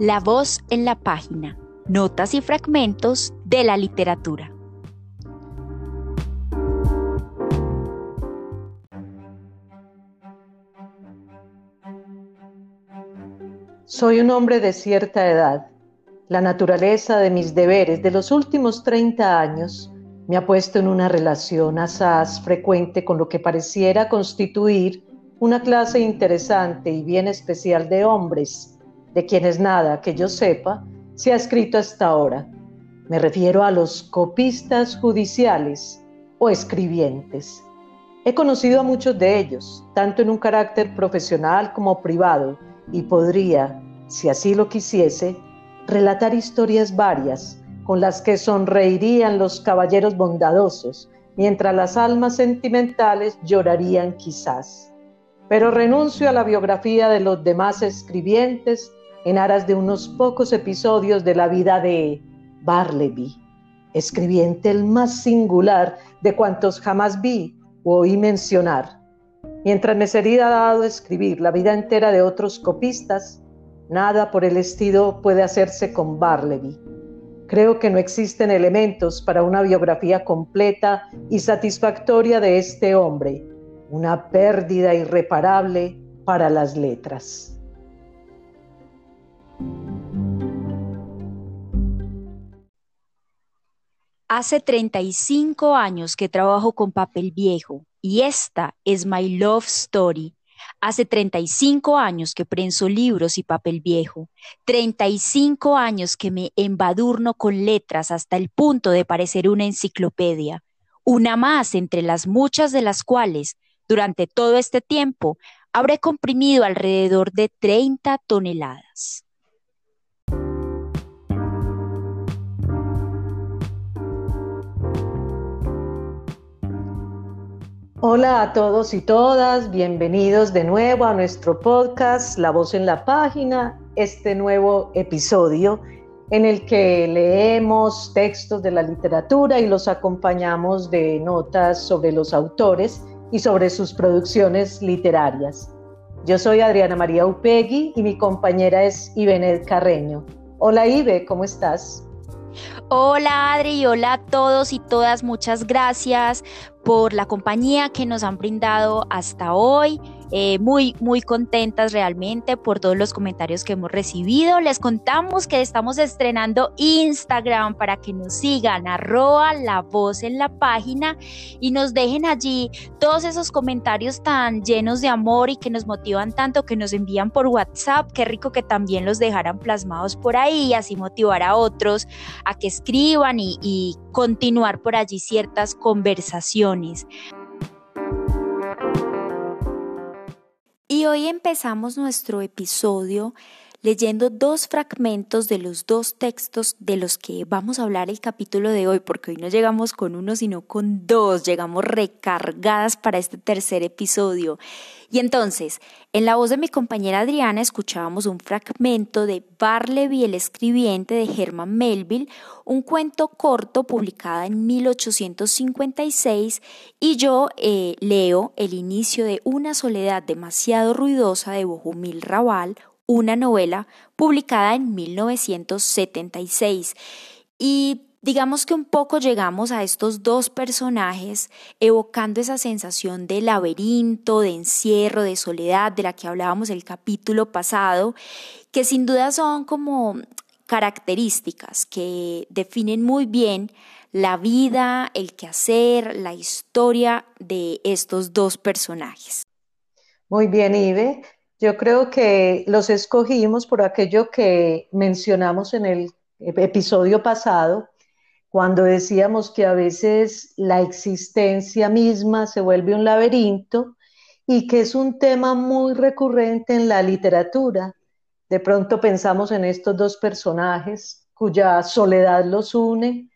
La voz en la página. Notas y fragmentos de la literatura. Soy un hombre de cierta edad. La naturaleza de mis deberes de los últimos 30 años me ha puesto en una relación asaz frecuente con lo que pareciera constituir una clase interesante y bien especial de hombres, de quienes nada que yo sepa se ha escrito hasta ahora. Me refiero a los copistas judiciales o escribientes. He conocido a muchos de ellos, tanto en un carácter profesional como privado, y podría, si así lo quisiese, relatar historias varias con las que sonreirían los caballeros bondadosos, mientras las almas sentimentales llorarían quizás. Pero renuncio a la biografía de los demás escribientes en aras de unos pocos episodios de la vida de Barleby, escribiente el más singular de cuantos jamás vi o oí mencionar. Mientras me sería dado escribir la vida entera de otros copistas, nada por el estilo puede hacerse con Barleby. Creo que no existen elementos para una biografía completa y satisfactoria de este hombre, una pérdida irreparable para las letras. Hace 35 años que trabajo con papel viejo y esta es My Love Story. Hace 35 años que prenso libros y papel viejo. 35 años que me embadurno con letras hasta el punto de parecer una enciclopedia. Una más entre las muchas de las cuales, durante todo este tiempo, habré comprimido alrededor de 30 toneladas. Hola a todos y todas, bienvenidos de nuevo a nuestro podcast La voz en la página, este nuevo episodio en el que leemos textos de la literatura y los acompañamos de notas sobre los autores y sobre sus producciones literarias. Yo soy Adriana María Upegui y mi compañera es Ibenet Carreño. Hola Ibe, ¿cómo estás? Hola Adri hola a todos y todas, muchas gracias por la compañía que nos han brindado hasta hoy. Eh, muy, muy contentas realmente por todos los comentarios que hemos recibido. Les contamos que estamos estrenando Instagram para que nos sigan, arroba la voz en la página y nos dejen allí todos esos comentarios tan llenos de amor y que nos motivan tanto, que nos envían por WhatsApp. Qué rico que también los dejaran plasmados por ahí y así motivar a otros a que escriban y, y continuar por allí ciertas conversaciones. Y hoy empezamos nuestro episodio leyendo dos fragmentos de los dos textos de los que vamos a hablar el capítulo de hoy, porque hoy no llegamos con uno, sino con dos, llegamos recargadas para este tercer episodio. Y entonces, en la voz de mi compañera Adriana escuchábamos un fragmento de Barleby, el escribiente de Herman Melville, un cuento corto publicado en 1856, y yo eh, leo el inicio de Una soledad demasiado ruidosa de Bohumil Raval, una novela publicada en 1976. Y digamos que un poco llegamos a estos dos personajes evocando esa sensación de laberinto, de encierro, de soledad de la que hablábamos el capítulo pasado, que sin duda son como características que definen muy bien la vida, el quehacer, la historia de estos dos personajes. Muy bien, Ibe. Yo creo que los escogimos por aquello que mencionamos en el episodio pasado, cuando decíamos que a veces la existencia misma se vuelve un laberinto y que es un tema muy recurrente en la literatura. De pronto pensamos en estos dos personajes cuya soledad los une,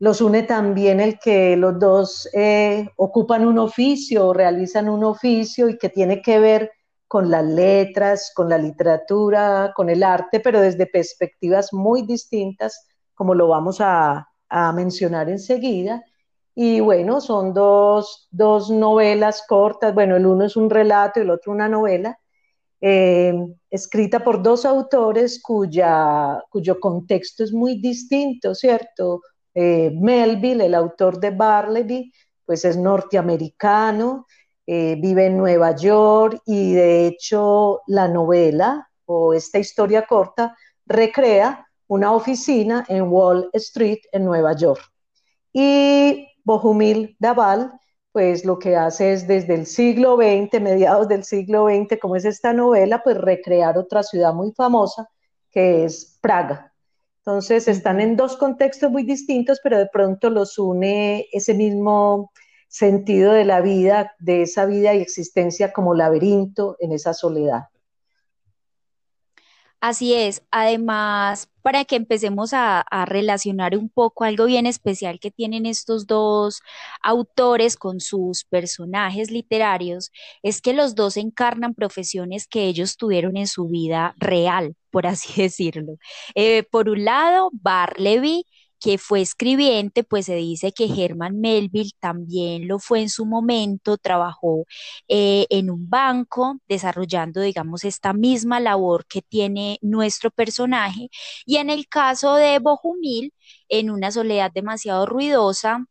los une también el que los dos eh, ocupan un oficio, realizan un oficio y que tiene que ver con las letras, con la literatura, con el arte, pero desde perspectivas muy distintas, como lo vamos a, mencionar enseguida. Y bueno, son dos, dos, novelas cortas, bueno, el uno es un relato y el otro una novela, eh, escrita por dos autores cuya, cuyo contexto es muy distinto, ¿cierto? Eh, Melville, el autor de Barleby, pues es norteamericano, eh, vive en Nueva York y de hecho la novela o esta historia corta recrea una oficina en Wall Street en Nueva York. Y Bohumil Daval pues lo que hace es desde el siglo XX, mediados del siglo XX, como es esta novela, pues recrear otra ciudad muy famosa, que es Praga. Entonces están en dos contextos muy distintos, pero de pronto los une ese mismo sentido de la vida, de esa vida y existencia como laberinto en esa soledad. Así es. Además, para que empecemos a, relacionar un poco algo bien especial que tienen estos dos autores con sus personajes literarios, es que los dos encarnan profesiones que ellos tuvieron en su vida real, por así decirlo. Eh, por un lado, Barleby que fue escribiente, pues se dice que Herman Melville también lo fue en su momento, trabajó eh, en un banco desarrollando, digamos, esta misma labor que tiene nuestro personaje. Y en el caso de Bohumil, en una soledad demasiado ruidosa,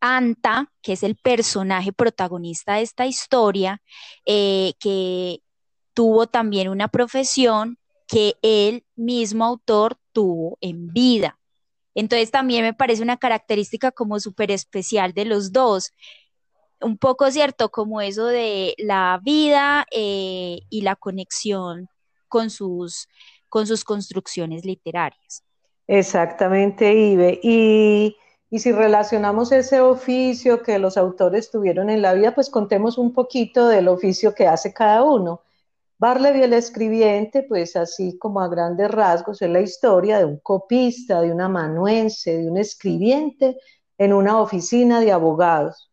Anta, que es el personaje protagonista de esta historia, eh, que tuvo también una profesión que el mismo autor tuvo en vida. Entonces también me parece una característica como súper especial de los dos. Un poco cierto, como eso de la vida eh, y la conexión con sus, con sus construcciones literarias. Exactamente, Ibe. Y, y si relacionamos ese oficio que los autores tuvieron en la vida, pues contemos un poquito del oficio que hace cada uno. Barleby el escribiente, pues así como a grandes rasgos, es la historia de un copista, de un amanuense, de un escribiente en una oficina de abogados.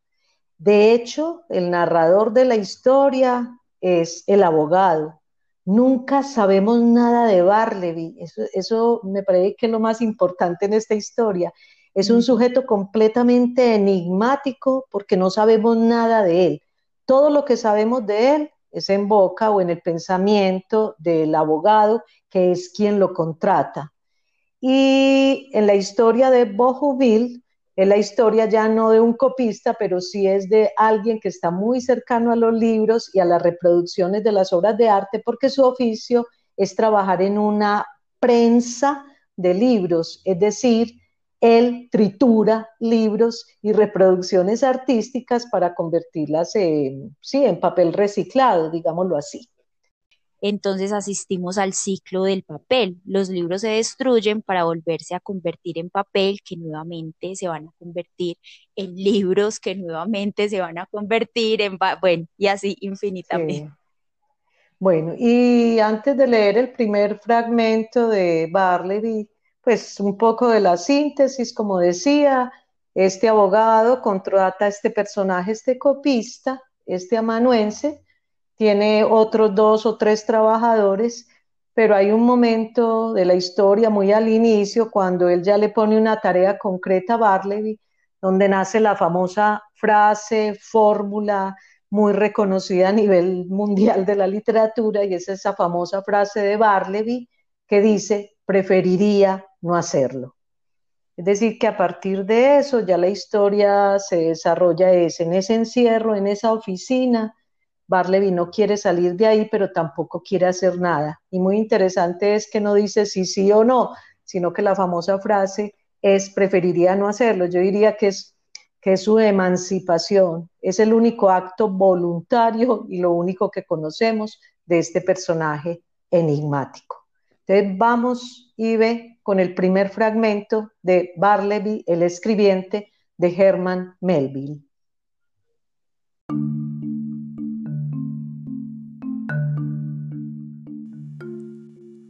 De hecho, el narrador de la historia es el abogado. Nunca sabemos nada de Barleby. Eso, eso me parece que es lo más importante en esta historia. Es un sujeto completamente enigmático porque no sabemos nada de él. Todo lo que sabemos de él es en boca o en el pensamiento del abogado, que es quien lo contrata. Y en la historia de Bohuville, es la historia ya no de un copista, pero sí es de alguien que está muy cercano a los libros y a las reproducciones de las obras de arte, porque su oficio es trabajar en una prensa de libros, es decir, él tritura libros y reproducciones artísticas para convertirlas en, sí, en papel reciclado, digámoslo así. Entonces asistimos al ciclo del papel. Los libros se destruyen para volverse a convertir en papel, que nuevamente se van a convertir en libros, que nuevamente se van a convertir en, bueno, y así infinitamente. Bueno, y antes de leer el primer fragmento de Barleby, pues un poco de la síntesis, como decía, este abogado contrata a este personaje, este copista, este amanuense, tiene otros dos o tres trabajadores, pero hay un momento de la historia muy al inicio cuando él ya le pone una tarea concreta a Barleby, donde nace la famosa frase, fórmula muy reconocida a nivel mundial de la literatura, y es esa famosa frase de Barleby que dice, preferiría no hacerlo. Es decir, que a partir de eso ya la historia se desarrolla es en ese encierro, en esa oficina. Barleby no quiere salir de ahí, pero tampoco quiere hacer nada. Y muy interesante es que no dice sí, sí o no, sino que la famosa frase es preferiría no hacerlo. Yo diría que es, que es su emancipación, es el único acto voluntario y lo único que conocemos de este personaje enigmático. Entonces vamos, Ibe, con el primer fragmento de Barleby, el escribiente de Herman Melville.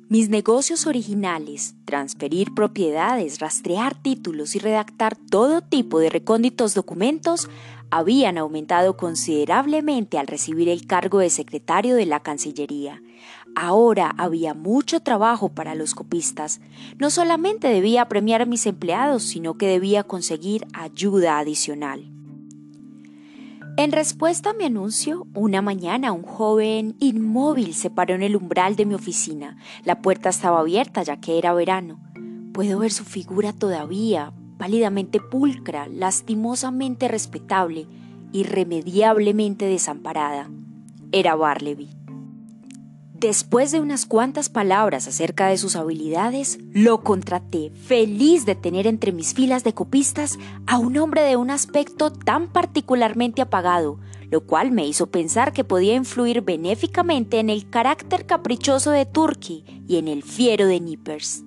Mis negocios originales, transferir propiedades, rastrear títulos y redactar todo tipo de recónditos documentos habían aumentado considerablemente al recibir el cargo de secretario de la Cancillería. Ahora había mucho trabajo para los copistas. No solamente debía premiar a mis empleados, sino que debía conseguir ayuda adicional. En respuesta a mi anuncio, una mañana un joven inmóvil se paró en el umbral de mi oficina. La puerta estaba abierta ya que era verano. Puedo ver su figura todavía, pálidamente pulcra, lastimosamente respetable, irremediablemente desamparada. Era Barleby. Después de unas cuantas palabras acerca de sus habilidades, lo contraté, feliz de tener entre mis filas de copistas a un hombre de un aspecto tan particularmente apagado, lo cual me hizo pensar que podía influir benéficamente en el carácter caprichoso de Turkey y en el fiero de Nippers.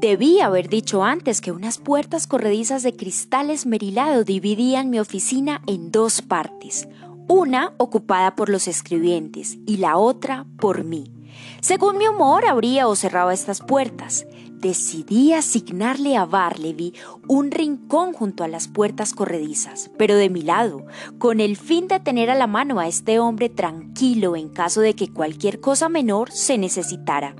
Debí haber dicho antes que unas puertas corredizas de cristal esmerilado dividían mi oficina en dos partes, una ocupada por los escribientes y la otra por mí. Según mi humor, abría o cerraba estas puertas. Decidí asignarle a Barleby un rincón junto a las puertas corredizas, pero de mi lado, con el fin de tener a la mano a este hombre tranquilo en caso de que cualquier cosa menor se necesitara.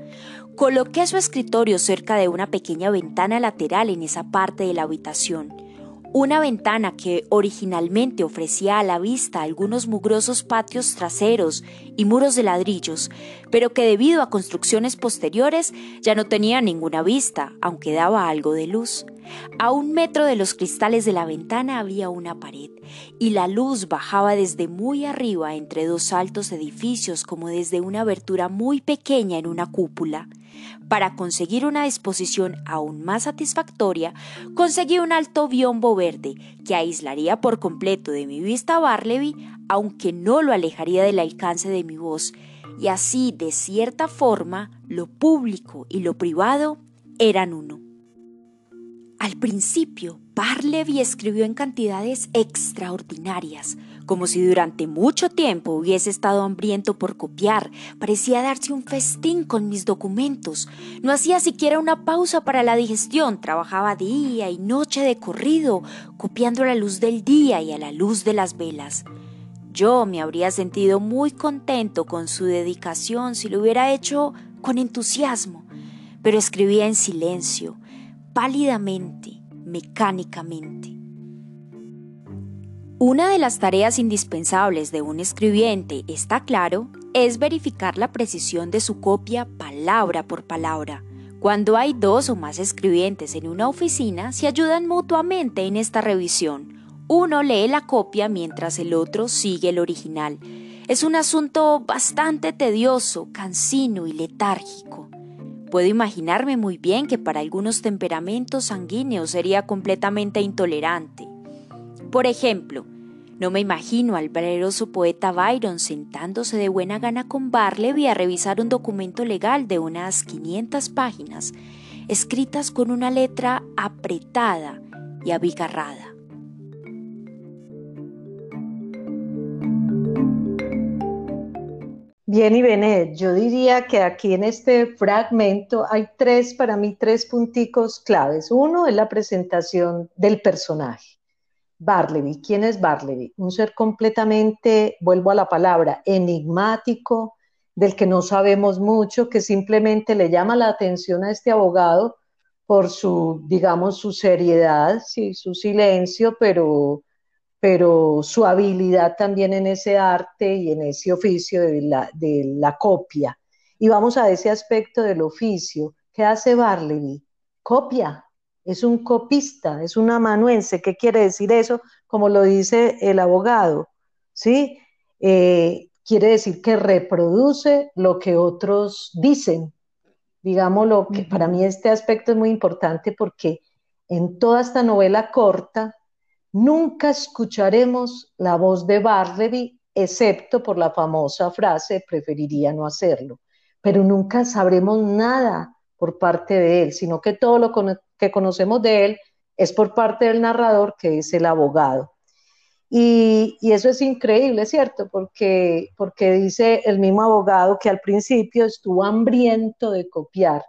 Coloqué su escritorio cerca de una pequeña ventana lateral en esa parte de la habitación. Una ventana que originalmente ofrecía a la vista algunos mugrosos patios traseros y muros de ladrillos, pero que debido a construcciones posteriores ya no tenía ninguna vista, aunque daba algo de luz. A un metro de los cristales de la ventana había una pared, y la luz bajaba desde muy arriba entre dos altos edificios como desde una abertura muy pequeña en una cúpula. Para conseguir una disposición aún más satisfactoria, conseguí un alto biombo verde que aislaría por completo de mi vista a Barleby, aunque no lo alejaría del alcance de mi voz, y así, de cierta forma, lo público y lo privado eran uno. Al principio, Barleby escribió en cantidades extraordinarias, como si durante mucho tiempo hubiese estado hambriento por copiar. Parecía darse un festín con mis documentos. No hacía siquiera una pausa para la digestión. Trabajaba día y noche de corrido, copiando a la luz del día y a la luz de las velas. Yo me habría sentido muy contento con su dedicación si lo hubiera hecho con entusiasmo, pero escribía en silencio pálidamente, mecánicamente. Una de las tareas indispensables de un escribiente, está claro, es verificar la precisión de su copia palabra por palabra. Cuando hay dos o más escribientes en una oficina, se ayudan mutuamente en esta revisión. Uno lee la copia mientras el otro sigue el original. Es un asunto bastante tedioso, cansino y letárgico. Puedo imaginarme muy bien que para algunos temperamentos sanguíneos sería completamente intolerante. Por ejemplo, no me imagino al valeroso poeta Byron sentándose de buena gana con Barleby a revisar un documento legal de unas 500 páginas, escritas con una letra apretada y abigarrada. Bien, y Benet, yo diría que aquí en este fragmento hay tres, para mí, tres punticos claves. Uno es la presentación del personaje. Barleby, ¿quién es Barleby? Un ser completamente, vuelvo a la palabra, enigmático, del que no sabemos mucho, que simplemente le llama la atención a este abogado por su, digamos, su seriedad, sí, su silencio, pero pero su habilidad también en ese arte y en ese oficio de la, copia. Y vamos a ese aspecto del oficio. ¿Qué hace Barleby? Copia. Es un copista, es un amanuense. ¿Qué quiere decir eso? Como lo dice el abogado. ¿Sí? Eh, quiere decir que reproduce lo que otros dicen. Digámoslo, que para mí este aspecto es muy importante porque en toda esta novela corta Nunca escucharemos la voz de Barleby, excepto por la famosa frase preferiría no hacerlo, pero nunca sabremos nada por parte de él, sino que todo lo que conocemos de él es por parte del narrador, que es el abogado. Y, eso es increíble, ¿cierto? Porque, porque dice el mismo abogado que al principio estuvo hambriento de copiar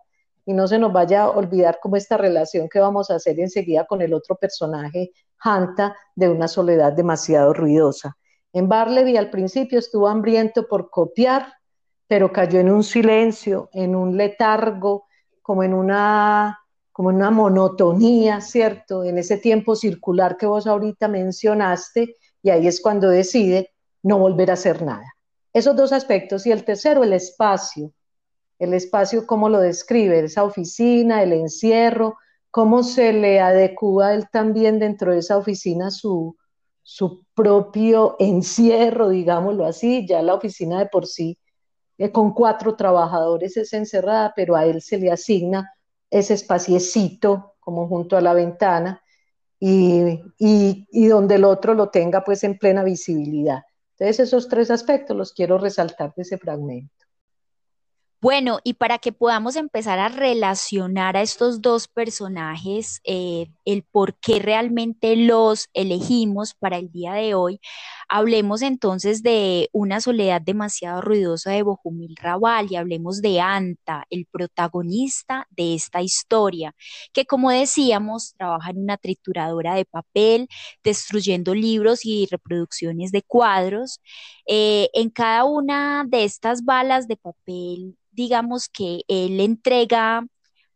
y no se nos vaya a olvidar como esta relación que vamos a hacer enseguida con el otro personaje, Hanta, de una soledad demasiado ruidosa. En Barleby al principio estuvo hambriento por copiar, pero cayó en un silencio, en un letargo, como en una, como una monotonía, ¿cierto? En ese tiempo circular que vos ahorita mencionaste, y ahí es cuando decide no volver a hacer nada. Esos dos aspectos. Y el tercero, el espacio. El espacio, cómo lo describe, esa oficina, el encierro, cómo se le adecua él también dentro de esa oficina su, su propio encierro, digámoslo así. Ya la oficina de por sí, eh, con cuatro trabajadores es encerrada, pero a él se le asigna ese espaciecito como junto a la ventana y, y, donde el otro lo tenga pues en plena visibilidad. Entonces esos tres aspectos los quiero resaltar de ese fragmento. Bueno, y para que podamos empezar a relacionar a estos dos personajes, eh, el por qué realmente los elegimos para el día de hoy, hablemos entonces de una soledad demasiado ruidosa de Bohumil Raval y hablemos de Anta, el protagonista de esta historia, que como decíamos, trabaja en una trituradora de papel, destruyendo libros y reproducciones de cuadros. Eh, en cada una de estas balas de papel digamos que él entrega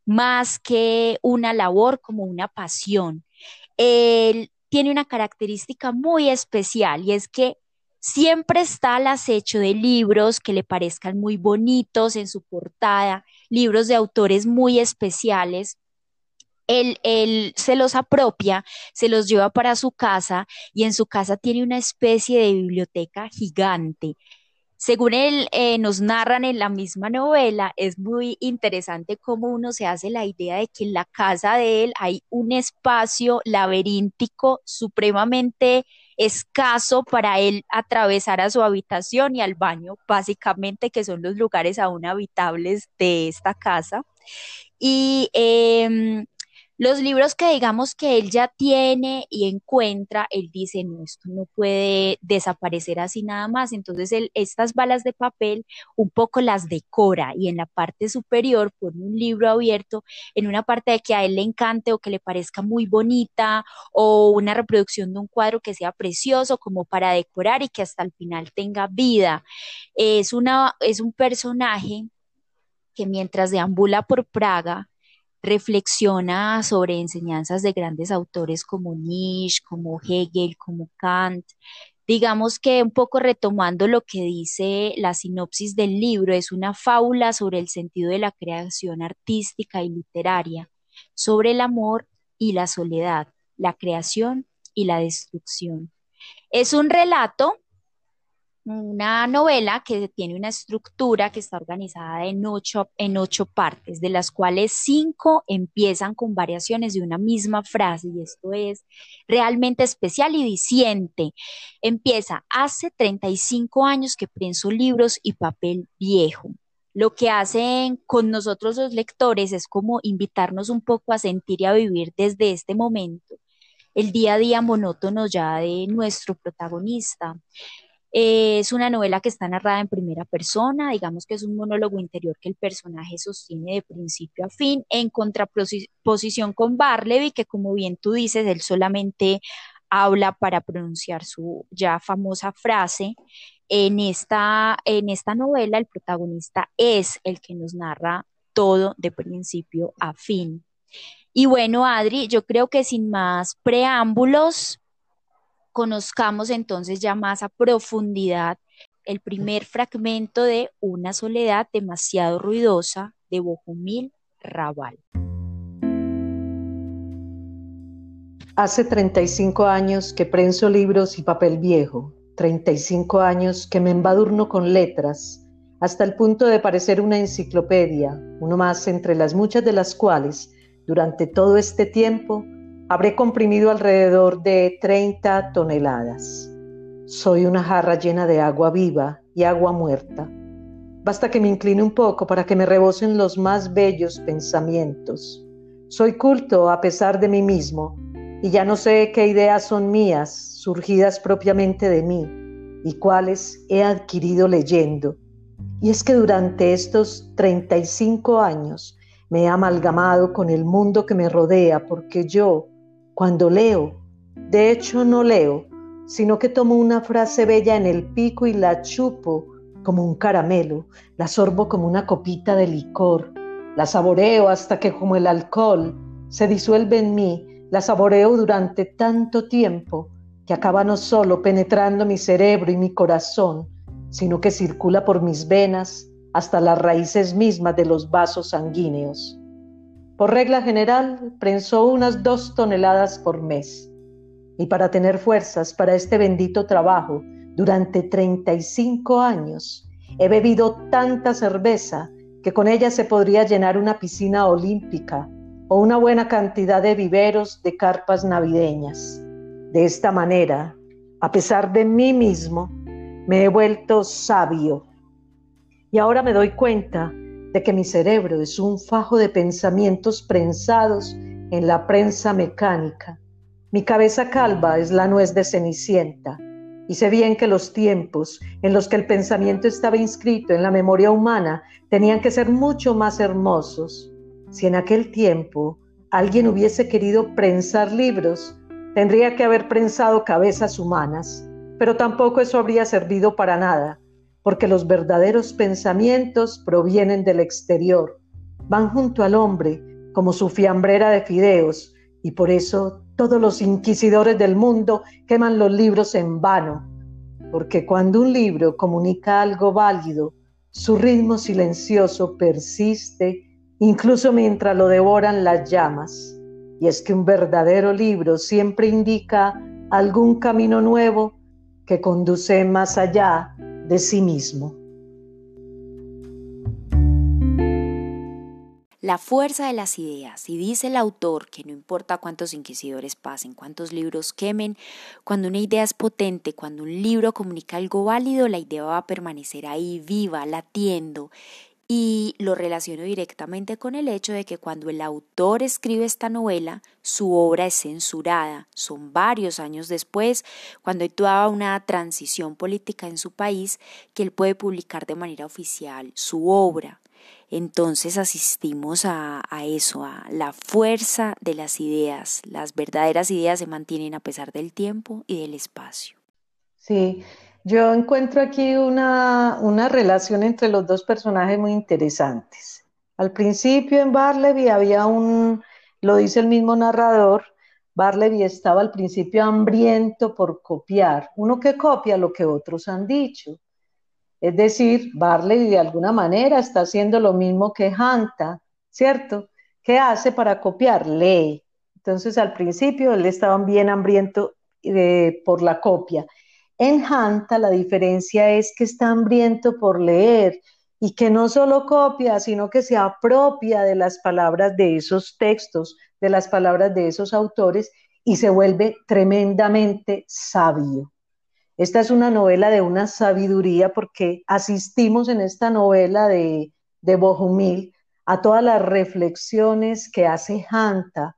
más que una labor como una pasión. Él tiene una característica muy especial y es que siempre está al acecho de libros que le parezcan muy bonitos en su portada, libros de autores muy especiales. Él, él, se los apropia, se los lleva para su casa y en su casa tiene una especie de biblioteca gigante según él eh, nos narran en la misma novela, es muy interesante cómo uno se hace la idea de que en la casa de él hay un espacio laberíntico supremamente escaso para él atravesar a su habitación y al baño, básicamente que son los lugares aún habitables de esta casa. Y em, los libros que digamos que él ya tiene y encuentra, él dice, no, esto no puede desaparecer así nada más. Entonces, él, estas balas de papel un poco las decora y en la parte superior pone un libro abierto en una parte de que a él le encante o que le parezca muy bonita o una reproducción de un cuadro que sea precioso como para decorar y que hasta el final tenga vida. Es, una, es un personaje que mientras deambula por Praga, reflexiona sobre enseñanzas de grandes autores como Nietzsche, como Hegel, como Kant. Digamos que un poco retomando lo que dice la sinopsis del libro, es una fábula sobre el sentido de la creación artística y literaria, sobre el amor y la soledad, la creación y la destrucción. Es un relato una novela que tiene una estructura que está organizada en ocho, en ocho partes, de las cuales cinco empiezan con variaciones de una misma frase, y esto es realmente especial y diciente. Empieza, hace 35 años que prenso libros y papel viejo. Lo que hacen con nosotros los lectores es como invitarnos un poco a sentir y a vivir desde este momento el día a día monótono ya de nuestro protagonista. Eh, es una novela que está narrada en primera persona, digamos que es un monólogo interior que el personaje sostiene de principio a fin, en contraposición con Barleby, que como bien tú dices, él solamente habla para pronunciar su ya famosa frase. En esta, en esta novela el protagonista es el que nos narra todo de principio a fin. Y bueno, Adri, yo creo que sin más preámbulos, conozcamos entonces ya más a profundidad el primer fragmento de Una soledad demasiado ruidosa de Bohumil Raval. Hace 35 años que prenso libros y papel viejo, 35 años que me embadurno con letras, hasta el punto de parecer una enciclopedia, uno más entre las muchas de las cuales, durante todo este tiempo, Habré comprimido alrededor de 30 toneladas. Soy una jarra llena de agua viva y agua muerta. Basta que me incline un poco para que me rebosen los más bellos pensamientos. Soy culto a pesar de mí mismo y ya no sé qué ideas son mías, surgidas propiamente de mí, y cuáles he adquirido leyendo. Y es que durante estos 35 años me he amalgamado con el mundo que me rodea porque yo, cuando leo, de hecho no leo, sino que tomo una frase bella en el pico y la chupo como un caramelo, la sorbo como una copita de licor, la saboreo hasta que como el alcohol se disuelve en mí, la saboreo durante tanto tiempo que acaba no solo penetrando mi cerebro y mi corazón, sino que circula por mis venas hasta las raíces mismas de los vasos sanguíneos. Por regla general, prenso unas dos toneladas por mes. Y para tener fuerzas para este bendito trabajo, durante 35 años, he bebido tanta cerveza que con ella se podría llenar una piscina olímpica o una buena cantidad de viveros de carpas navideñas. De esta manera, a pesar de mí mismo, me he vuelto sabio. Y ahora me doy cuenta de que mi cerebro es un fajo de pensamientos prensados en la prensa mecánica. Mi cabeza calva es la nuez de Cenicienta. Y sé bien que los tiempos en los que el pensamiento estaba inscrito en la memoria humana tenían que ser mucho más hermosos. Si en aquel tiempo alguien hubiese querido prensar libros, Tendría que haber prensado cabezas humanas, pero tampoco eso habría servido para nada, porque los verdaderos pensamientos provienen del exterior, van junto al hombre como su fiambrera de fideos, y por eso todos los inquisidores del mundo queman los libros en vano, porque cuando un libro comunica algo válido, su ritmo silencioso persiste incluso mientras lo devoran las llamas. Y es que un verdadero libro siempre indica algún camino nuevo que conduce más allá de sí mismo. La fuerza de las ideas. Y dice el autor que no importa cuántos inquisidores pasen, cuántos libros quemen, cuando una idea es potente, cuando un libro comunica algo válido, la idea va a permanecer ahí viva, latiendo y lo relaciono directamente con el hecho de que cuando el autor escribe esta novela, su obra es censurada. Son varios años después, cuando hay una transición política en su país, que él puede publicar de manera oficial su obra. Entonces asistimos a, a, eso, a la fuerza de las ideas. Las verdaderas ideas se mantienen a pesar del tiempo y del espacio. Sí, yo encuentro aquí una, una relación entre los dos personajes muy interesantes. Al principio en Barleby había un, lo dice el mismo narrador, Barleby estaba al principio hambriento por copiar, uno que copia lo que otros han dicho. Es decir, Barleby de alguna manera está haciendo lo mismo que Hanta, ¿cierto? ¿Qué hace para copiar? Lee. Entonces al principio él estaba bien hambriento eh, por la copia en Hanta la diferencia es que está hambriento por leer y que no solo copia, sino que se apropia de las palabras de esos textos, de las palabras de esos autores y se vuelve tremendamente sabio. Esta es una novela de una sabiduría porque asistimos en esta novela de, de Bohumil a todas las reflexiones que hace Hanta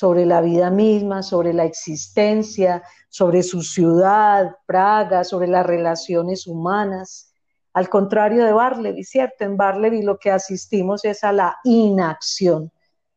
sobre la vida misma, sobre la existencia, sobre su ciudad, Praga, sobre las relaciones humanas. Al contrario de Barleby, ¿cierto? En Barleby lo que asistimos es a la inacción.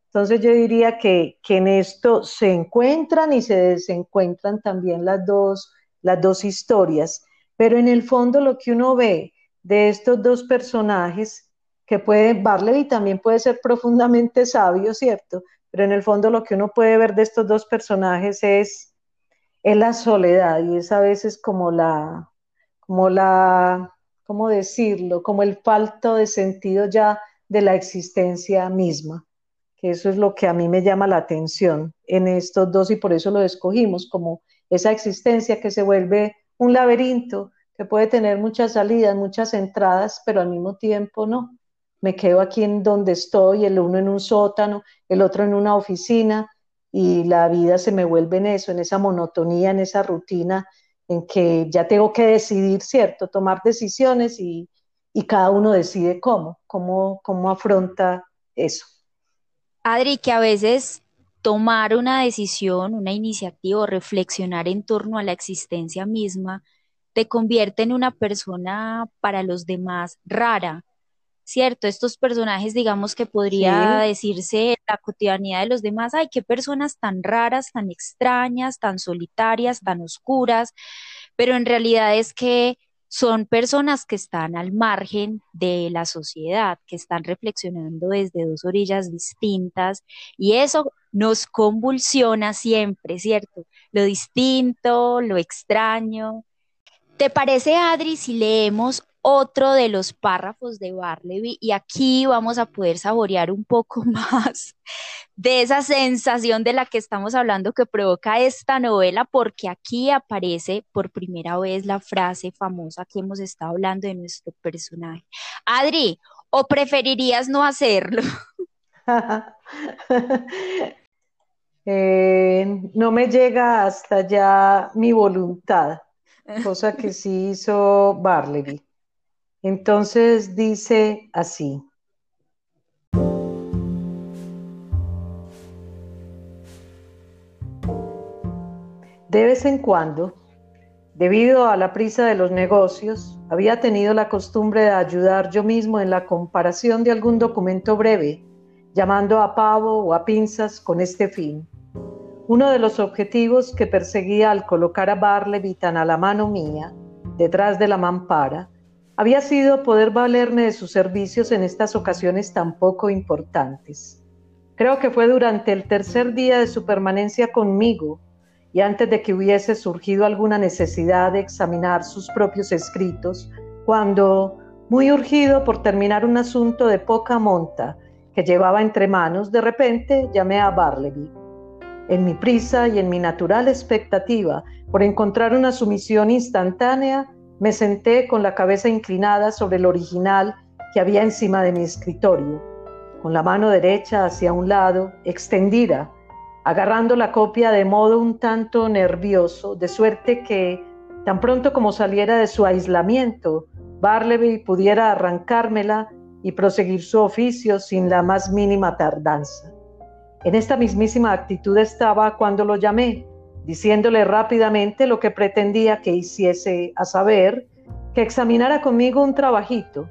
Entonces yo diría que, que en esto se encuentran y se desencuentran también las dos, las dos historias, pero en el fondo lo que uno ve de estos dos personajes, que puede, Barleby también puede ser profundamente sabio, ¿cierto? Pero en el fondo lo que uno puede ver de estos dos personajes es es la soledad y es a veces como la, como la, ¿cómo decirlo? Como el falto de sentido ya de la existencia misma, que eso es lo que a mí me llama la atención en estos dos y por eso lo escogimos, como esa existencia que se vuelve un laberinto que puede tener muchas salidas, muchas entradas, pero al mismo tiempo no. Me quedo aquí en donde estoy, el uno en un sótano, el otro en una oficina, y la vida se me vuelve en eso, en esa monotonía, en esa rutina en que ya tengo que decidir, ¿cierto? Tomar decisiones y, cada uno decide cómo, cómo, cómo afronta eso. Adri, que a veces tomar una decisión, una iniciativa o reflexionar en torno a la existencia misma te convierte en una persona para los demás rara, ¿cierto? Estos personajes, digamos que podría decirse la cotidianidad de los demás, ay, qué personas tan raras, tan extrañas, tan solitarias, tan oscuras, pero en realidad es que son personas que están al margen de la sociedad, que están reflexionando desde dos orillas distintas y eso nos convulsiona siempre, ¿cierto? Lo distinto, lo extraño. ¿Te parece, Adri, si leemos otro de los párrafos de Barleby y aquí vamos a poder saborear un poco más de esa sensación de la que estamos hablando que provoca esta novela porque aquí aparece por primera vez la frase famosa que hemos estado hablando de nuestro personaje. Adri, ¿o preferirías no hacerlo? Eh, no me llega hasta ya mi voluntad, cosa que sí hizo Barleby. Entonces dice así. De vez en cuando, debido a la prisa de los negocios, había tenido la costumbre de ayudar yo mismo en la comparación de algún documento breve, llamando a pavo o a pinzas con este fin. Uno de los objetivos que perseguía al colocar a Barleby tan a la mano mía, detrás de la mampara, había sido poder valerme de sus servicios en estas ocasiones tan poco importantes. Creo que fue durante el tercer día de su permanencia conmigo y antes de que hubiese surgido alguna necesidad de examinar sus propios escritos, cuando, muy urgido por terminar un asunto de poca monta que llevaba entre manos, de repente llamé a Barleby. En mi prisa y en mi natural expectativa por encontrar una sumisión instantánea, me senté con la cabeza inclinada sobre el original que había encima de mi escritorio, con la mano derecha hacia un lado, extendida, agarrando la copia de modo un tanto nervioso, de suerte que, tan pronto como saliera de su aislamiento, Barleby pudiera arrancármela y proseguir su oficio sin la más mínima tardanza. En esta mismísima actitud estaba cuando lo llamé, diciéndole rápidamente lo que pretendía que hiciese, a saber, que examinara conmigo un trabajito.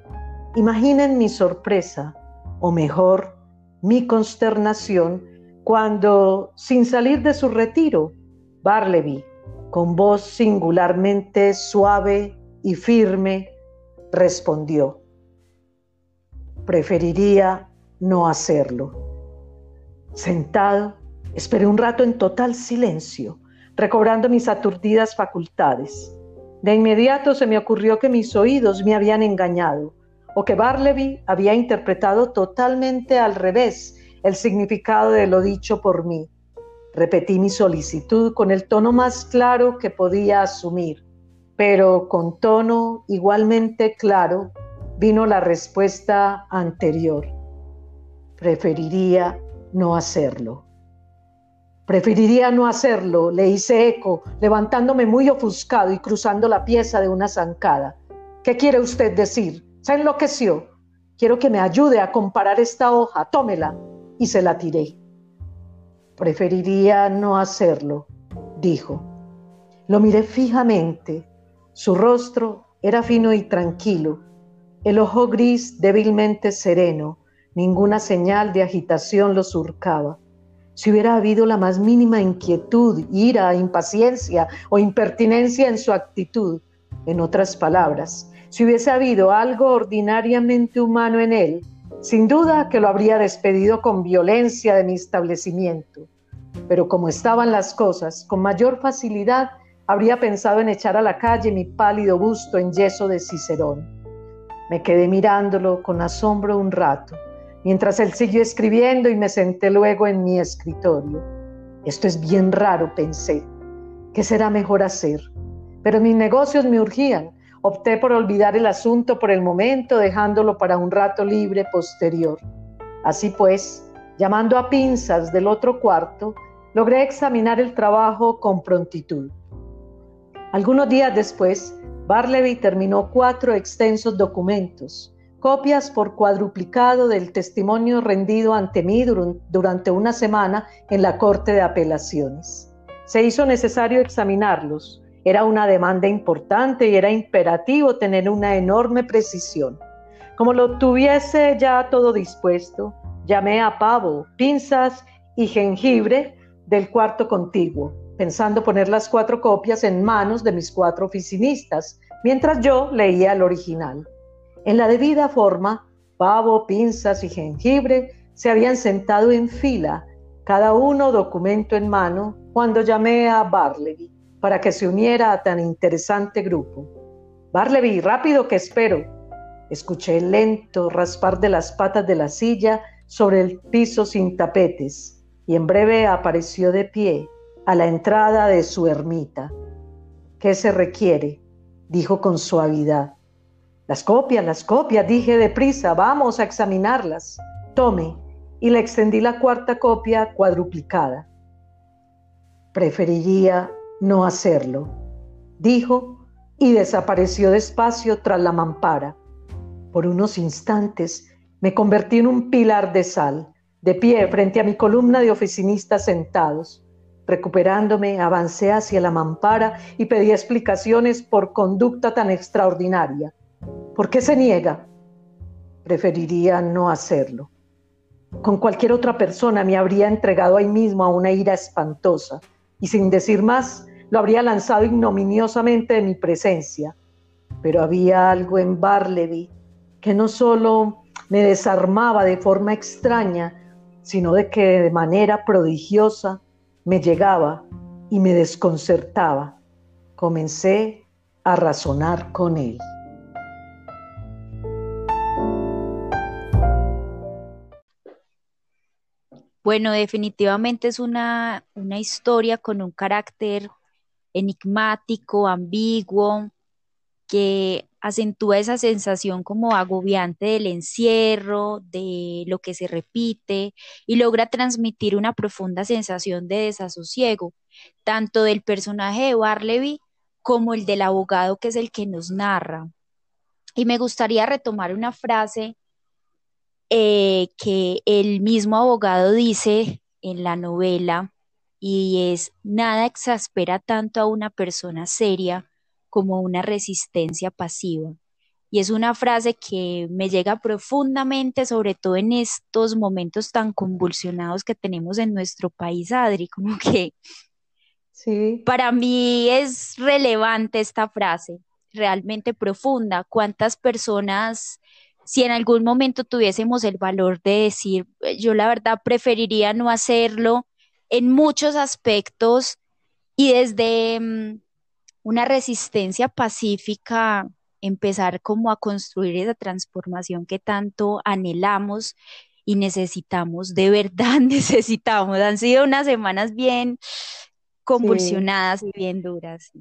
Imaginen mi sorpresa, o mejor, mi consternación, cuando, sin salir de su retiro, Barleby, con voz singularmente suave y firme, respondió, preferiría no hacerlo. Sentado, esperé un rato en total silencio recobrando mis aturdidas facultades. De inmediato se me ocurrió que mis oídos me habían engañado o que Barleby había interpretado totalmente al revés el significado de lo dicho por mí. Repetí mi solicitud con el tono más claro que podía asumir, pero con tono igualmente claro vino la respuesta anterior. Preferiría no hacerlo. Preferiría no hacerlo, le hice eco, levantándome muy ofuscado y cruzando la pieza de una zancada. ¿Qué quiere usted decir? Se enloqueció. Quiero que me ayude a comparar esta hoja, tómela. Y se la tiré. Preferiría no hacerlo, dijo. Lo miré fijamente. Su rostro era fino y tranquilo, el ojo gris débilmente sereno, ninguna señal de agitación lo surcaba. Si hubiera habido la más mínima inquietud, ira, impaciencia o impertinencia en su actitud, en otras palabras, si hubiese habido algo ordinariamente humano en él, sin duda que lo habría despedido con violencia de mi establecimiento. Pero como estaban las cosas, con mayor facilidad habría pensado en echar a la calle mi pálido busto en yeso de Cicerón. Me quedé mirándolo con asombro un rato mientras él siguió escribiendo y me senté luego en mi escritorio. Esto es bien raro, pensé. ¿Qué será mejor hacer? Pero mis negocios me urgían. Opté por olvidar el asunto por el momento, dejándolo para un rato libre posterior. Así pues, llamando a pinzas del otro cuarto, logré examinar el trabajo con prontitud. Algunos días después, Barleby terminó cuatro extensos documentos, copias por cuadruplicado del testimonio rendido ante mí durante una semana en la Corte de Apelaciones. Se hizo necesario examinarlos. Era una demanda importante y era imperativo tener una enorme precisión. Como lo tuviese ya todo dispuesto, llamé a pavo, pinzas y jengibre del cuarto contiguo, pensando poner las cuatro copias en manos de mis cuatro oficinistas, mientras yo leía el original. En la debida forma, pavo, pinzas y jengibre se habían sentado en fila cada uno documento en mano, cuando llamé a Barleby para que se uniera a tan interesante grupo. Barleby, rápido que espero. Escuché el lento raspar de las patas de la silla sobre el piso sin tapetes y en breve apareció de pie a la entrada de su ermita. ¿Qué se requiere? dijo con suavidad. Las copias, las copias, dije deprisa, vamos a examinarlas. Tome, y le extendí la cuarta copia cuadruplicada. Preferiría no hacerlo, dijo y desapareció despacio tras la mampara. Por unos instantes me convertí en un pilar de sal, de pie frente a mi columna de oficinistas sentados. Recuperándome, avancé hacia la mampara y pedí explicaciones por conducta tan extraordinaria. ¿Por qué se niega? Preferiría no hacerlo. Con cualquier otra persona me habría entregado ahí mismo a una ira espantosa y sin decir más lo habría lanzado ignominiosamente de mi presencia. Pero había algo en Barleby que no solo me desarmaba de forma extraña, sino de que de manera prodigiosa me llegaba y me desconcertaba. Comencé a razonar con él. Bueno, definitivamente es una, una historia con un carácter enigmático, ambiguo, que acentúa esa sensación como agobiante del encierro, de lo que se repite, y logra transmitir una profunda sensación de desasosiego, tanto del personaje de Barleby como el del abogado que es el que nos narra. Y me gustaría retomar una frase eh, que el mismo abogado dice en la novela y es, nada exaspera tanto a una persona seria como una resistencia pasiva. Y es una frase que me llega profundamente, sobre todo en estos momentos tan convulsionados que tenemos en nuestro país, Adri, como que sí. para mí es relevante esta frase, realmente profunda. ¿Cuántas personas si en algún momento tuviésemos el valor de decir, eh, yo la verdad preferiría no hacerlo en muchos aspectos y desde mm, una resistencia pacífica empezar como a construir esa transformación que tanto anhelamos y necesitamos, de verdad necesitamos. Han sido unas semanas bien convulsionadas y bien duras.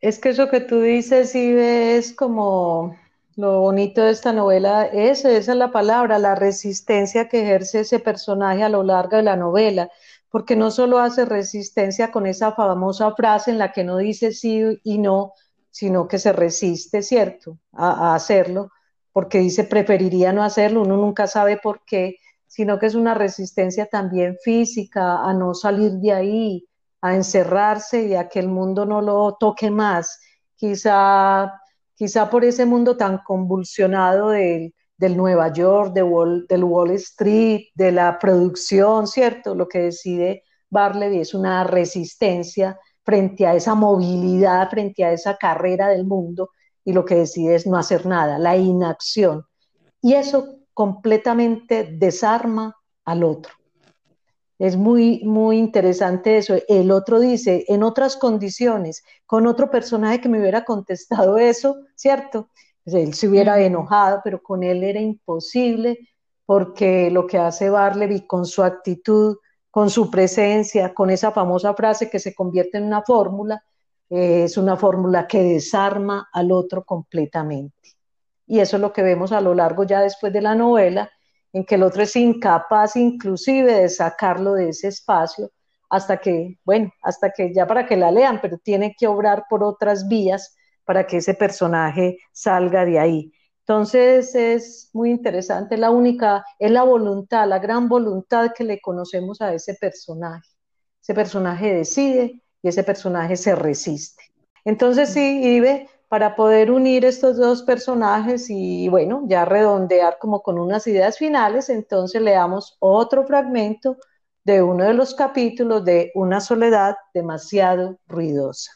Es que eso que tú dices, sí, es como lo bonito de esta novela es, esa es la palabra, la resistencia que ejerce ese personaje a lo largo de la novela, porque no solo hace resistencia con esa famosa frase en la que no dice sí y no, sino que se resiste, ¿cierto?, a hacerlo, porque dice preferiría no hacerlo, uno nunca sabe por qué, sino que es una resistencia también física a no salir de ahí, a encerrarse y a que el mundo no lo toque más. Quizá quizá por ese mundo tan convulsionado del, Nueva York, del Wall Street, de la producción, ¿cierto? Lo que decide Barleby es una resistencia frente a esa movilidad, frente a esa carrera del mundo, y lo que decide es no hacer nada, la inacción. Y eso completamente desarma al otro. Es muy, muy interesante eso. El otro dice, en otras condiciones, con otro personaje que me hubiera contestado eso, ¿cierto? Pues él se hubiera enojado, pero con él era imposible porque lo que hace Barleby con su actitud, con su presencia, con esa famosa frase que se convierte en una fórmula, eh, es una fórmula que desarma al otro completamente. Y eso es lo que vemos a lo largo ya después de la novela, en que el otro es incapaz inclusive de sacarlo de ese espacio hasta que, bueno, hasta que ya para que la lean, pero tiene que obrar por otras vías para que ese personaje salga de ahí. Entonces es muy interesante, la única, es la voluntad, la gran voluntad que le conocemos a ese personaje. Ese personaje decide y ese personaje se resiste. Entonces sí, Ibe, para poder unir estos dos personajes y bueno, ya redondear como con unas ideas finales, entonces leamos otro fragmento de uno de los capítulos de Una soledad demasiado ruidosa.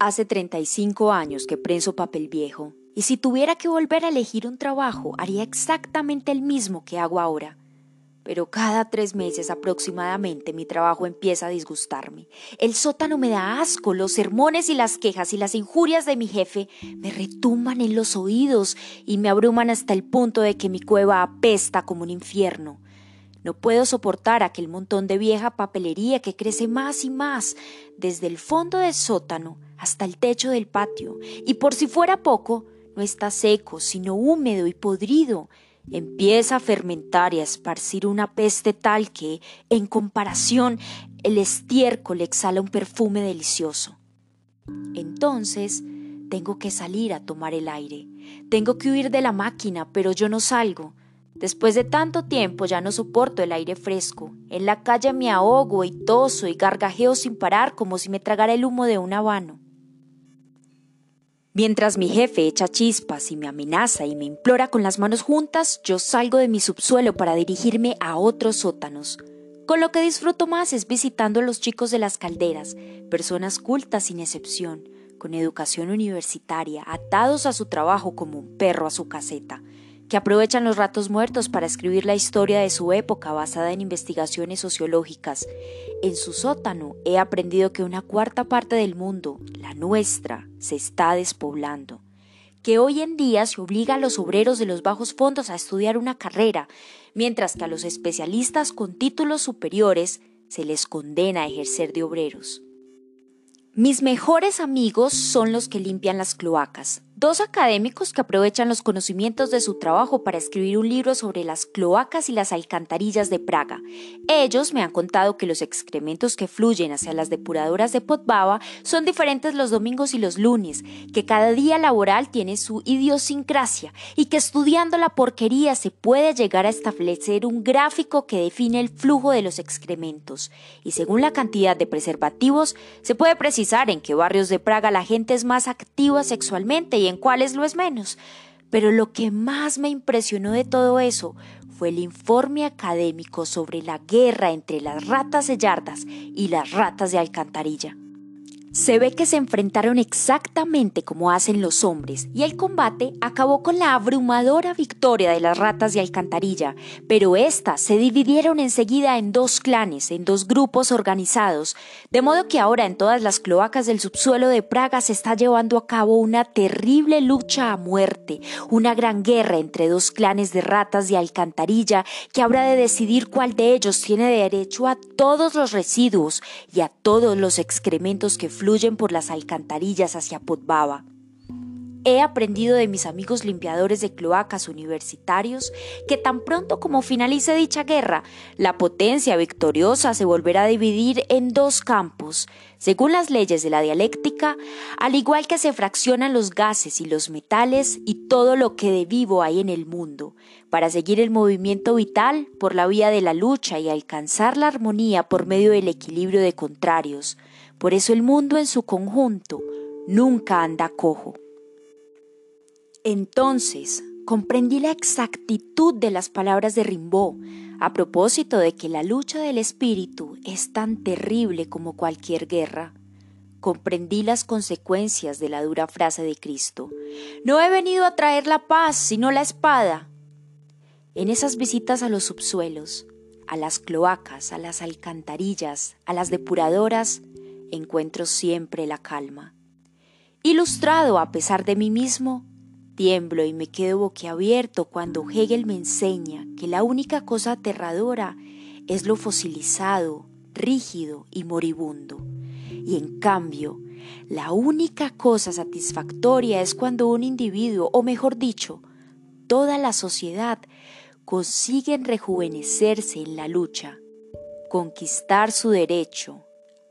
Hace 35 años que prenso papel viejo y si tuviera que volver a elegir un trabajo, haría exactamente el mismo que hago ahora. Pero cada tres meses aproximadamente mi trabajo empieza a disgustarme. El sótano me da asco, los sermones y las quejas y las injurias de mi jefe me retumban en los oídos y me abruman hasta el punto de que mi cueva apesta como un infierno. No puedo soportar aquel montón de vieja papelería que crece más y más desde el fondo del sótano hasta el techo del patio, y por si fuera poco, no está seco, sino húmedo y podrido. Empieza a fermentar y a esparcir una peste tal que, en comparación, el estiércol exhala un perfume delicioso. Entonces, tengo que salir a tomar el aire. Tengo que huir de la máquina, pero yo no salgo. Después de tanto tiempo ya no soporto el aire fresco. En la calle me ahogo y toso y gargajeo sin parar como si me tragara el humo de un habano. Mientras mi jefe echa chispas y me amenaza y me implora con las manos juntas, yo salgo de mi subsuelo para dirigirme a otros sótanos. Con lo que disfruto más es visitando a los chicos de las calderas, personas cultas sin excepción, con educación universitaria, atados a su trabajo como un perro a su caseta que aprovechan los ratos muertos para escribir la historia de su época basada en investigaciones sociológicas. En su sótano he aprendido que una cuarta parte del mundo, la nuestra, se está despoblando, que hoy en día se obliga a los obreros de los bajos fondos a estudiar una carrera, mientras que a los especialistas con títulos superiores se les condena a ejercer de obreros. Mis mejores amigos son los que limpian las cloacas, Dos académicos que aprovechan los conocimientos de su trabajo para escribir un libro sobre las cloacas y las alcantarillas de Praga. Ellos me han contado que los excrementos que fluyen hacia las depuradoras de Potbava son diferentes los domingos y los lunes, que cada día laboral tiene su idiosincrasia y que estudiando la porquería se puede llegar a establecer un gráfico que define el flujo de los excrementos. Y según la cantidad de preservativos, se puede precisar en qué barrios de Praga la gente es más activa sexualmente y en cuáles lo es menos. Pero lo que más me impresionó de todo eso fue el informe académico sobre la guerra entre las ratas de yardas y las ratas de alcantarilla. Se ve que se enfrentaron exactamente como hacen los hombres y el combate acabó con la abrumadora victoria de las ratas de alcantarilla, pero éstas se dividieron enseguida en dos clanes, en dos grupos organizados, de modo que ahora en todas las cloacas del subsuelo de Praga se está llevando a cabo una terrible lucha a muerte, una gran guerra entre dos clanes de ratas de alcantarilla que habrá de decidir cuál de ellos tiene derecho a todos los residuos y a todos los excrementos que fluyen por las alcantarillas hacia Potbaba. He aprendido de mis amigos limpiadores de cloacas universitarios que tan pronto como finalice dicha guerra, la potencia victoriosa se volverá a dividir en dos campos, según las leyes de la dialéctica, al igual que se fraccionan los gases y los metales y todo lo que de vivo hay en el mundo, para seguir el movimiento vital por la vía de la lucha y alcanzar la armonía por medio del equilibrio de contrarios, por eso el mundo en su conjunto nunca anda cojo. Entonces comprendí la exactitud de las palabras de Rimbaud a propósito de que la lucha del espíritu es tan terrible como cualquier guerra. Comprendí las consecuencias de la dura frase de Cristo. No he venido a traer la paz, sino la espada. En esas visitas a los subsuelos, a las cloacas, a las alcantarillas, a las depuradoras, encuentro siempre la calma. Ilustrado a pesar de mí mismo, tiemblo y me quedo boquiabierto cuando Hegel me enseña que la única cosa aterradora es lo fosilizado, rígido y moribundo. Y en cambio, la única cosa satisfactoria es cuando un individuo, o mejor dicho, toda la sociedad, consiguen rejuvenecerse en la lucha, conquistar su derecho,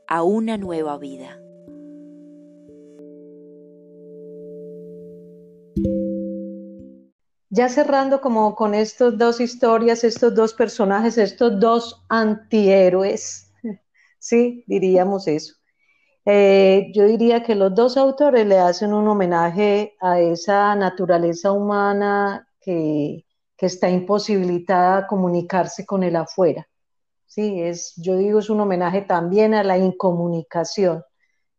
a una nueva vida. Ya cerrando como con estas dos historias, estos dos personajes, estos dos antihéroes, sí, diríamos eso. Eh, yo diría que los dos autores le hacen un homenaje a esa naturaleza humana que, que está imposibilitada a comunicarse con el afuera. Sí, es, yo digo, es un homenaje también a la incomunicación.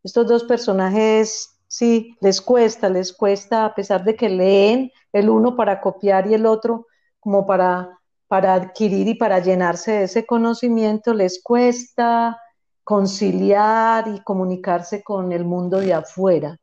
Estos dos personajes Sí, les cuesta, les cuesta, a pesar de que leen el uno para copiar y el otro como para, para adquirir y para llenarse de ese conocimiento, les cuesta conciliar y comunicarse con el mundo de afuera.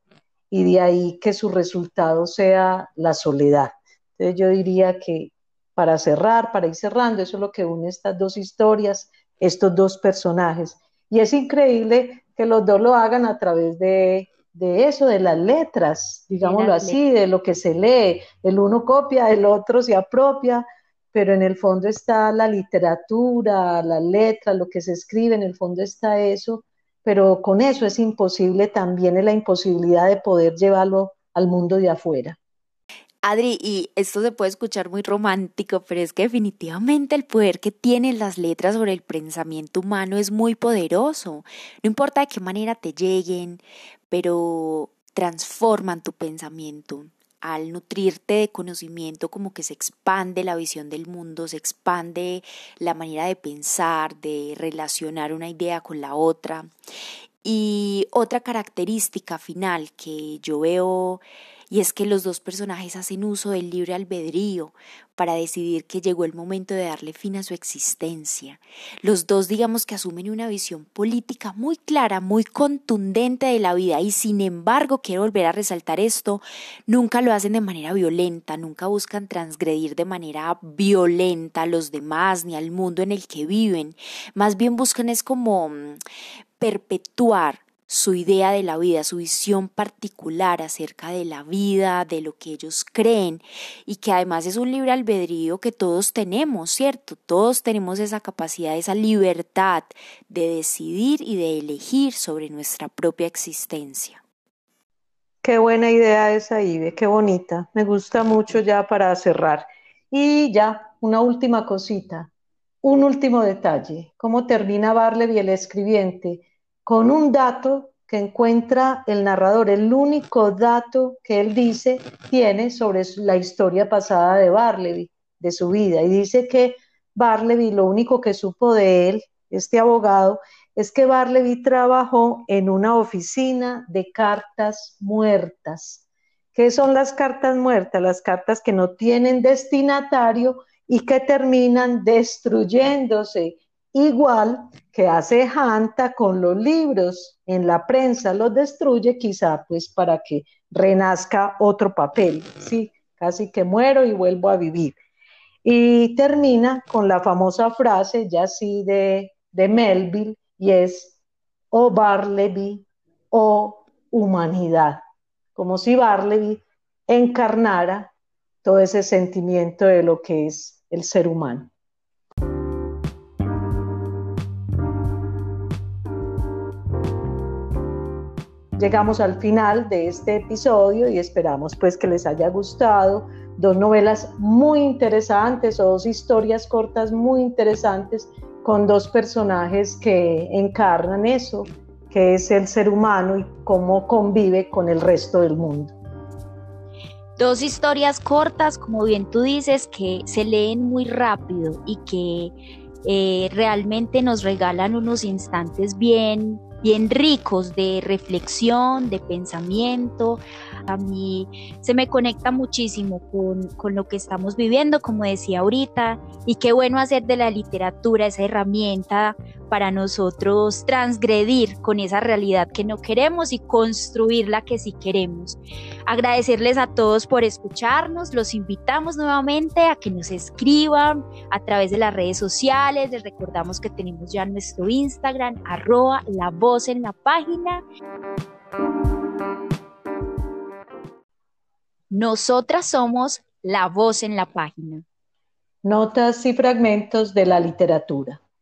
Y de ahí que su resultado sea la soledad. Entonces yo diría que para cerrar, para ir cerrando, eso es lo que une estas dos historias, estos dos personajes. Y es increíble que los dos lo hagan a través de, eso, de las letras, digámoslo así, de lo que se lee. El uno copia, el otro se apropia, pero en el fondo está la literatura, la letra, lo que se escribe, en el fondo está eso, pero con eso es imposible también la imposibilidad de poder llevarlo al mundo de afuera. Adri, y esto se puede escuchar muy romántico, pero es que definitivamente el poder que tienen las letras sobre el pensamiento humano es muy poderoso. No importa de qué manera te lleguen, pero transforman tu pensamiento. Al nutrirte de conocimiento, como que se expande la visión del mundo, se expande la manera de pensar, de relacionar una idea con la otra. Y otra característica final que yo veo y es que los dos personajes hacen uso del libre albedrío para decidir que llegó el momento de darle fin a su existencia. Los dos digamos que asumen una visión política muy clara, muy contundente de la vida y sin embargo quiero volver a resaltar esto, nunca lo hacen de manera violenta, nunca buscan transgredir de manera violenta a los demás ni al mundo en el que viven, más bien buscan es como mm, perpetuar su idea de la vida, su visión particular acerca de la vida, de lo que ellos creen y que además es un libre albedrío que todos tenemos, ¿cierto? Todos tenemos esa capacidad, esa libertad de decidir y de elegir sobre nuestra propia existencia. Qué buena idea esa, Ibe, qué bonita. Me gusta mucho ya para cerrar. Y ya, una última cosita, un último detalle. ¿Cómo termina Barleby el escribiente? Con un dato que encuentra el narrador, el único dato que él dice tiene sobre la historia pasada de Barleby, de su vida, y dice que Barleby lo único que supo de él, este abogado, es que Barleby trabajó en una oficina de cartas muertas. ¿Qué son las cartas muertas? Las cartas que no tienen destinatario y que terminan destruyéndose igual que hace Hanta con los libros, en la prensa los destruye quizá pues para que renazca otro papel, sí, casi que muero y vuelvo a vivir. Y termina con la famosa frase ya sí de, de Melville y es, o Barleby, o humanidad, como si Barleby encarnara todo ese sentimiento de lo que es el ser humano. Llegamos al final de este episodio y esperamos pues que les haya gustado. Dos novelas muy interesantes o dos historias cortas muy interesantes con dos personajes que encarnan eso, que es el ser humano y cómo convive con el resto del mundo. Dos historias cortas, como bien tú dices, que se leen muy rápido y que eh, realmente nos regalan unos instantes bien bien ricos de reflexión, de pensamiento. A mí se me conecta muchísimo con, con, lo que estamos viviendo, como decía ahorita, y qué bueno hacer de la literatura esa herramienta para nosotros transgredir con esa realidad que no queremos y construir la que sí queremos. Agradecerles a todos por escucharnos, los invitamos nuevamente a que nos escriban a través de las redes sociales, les recordamos que tenemos ya nuestro Instagram, arroba la voz en la página. Nosotras somos la voz en la página. Notas y fragmentos de la literatura.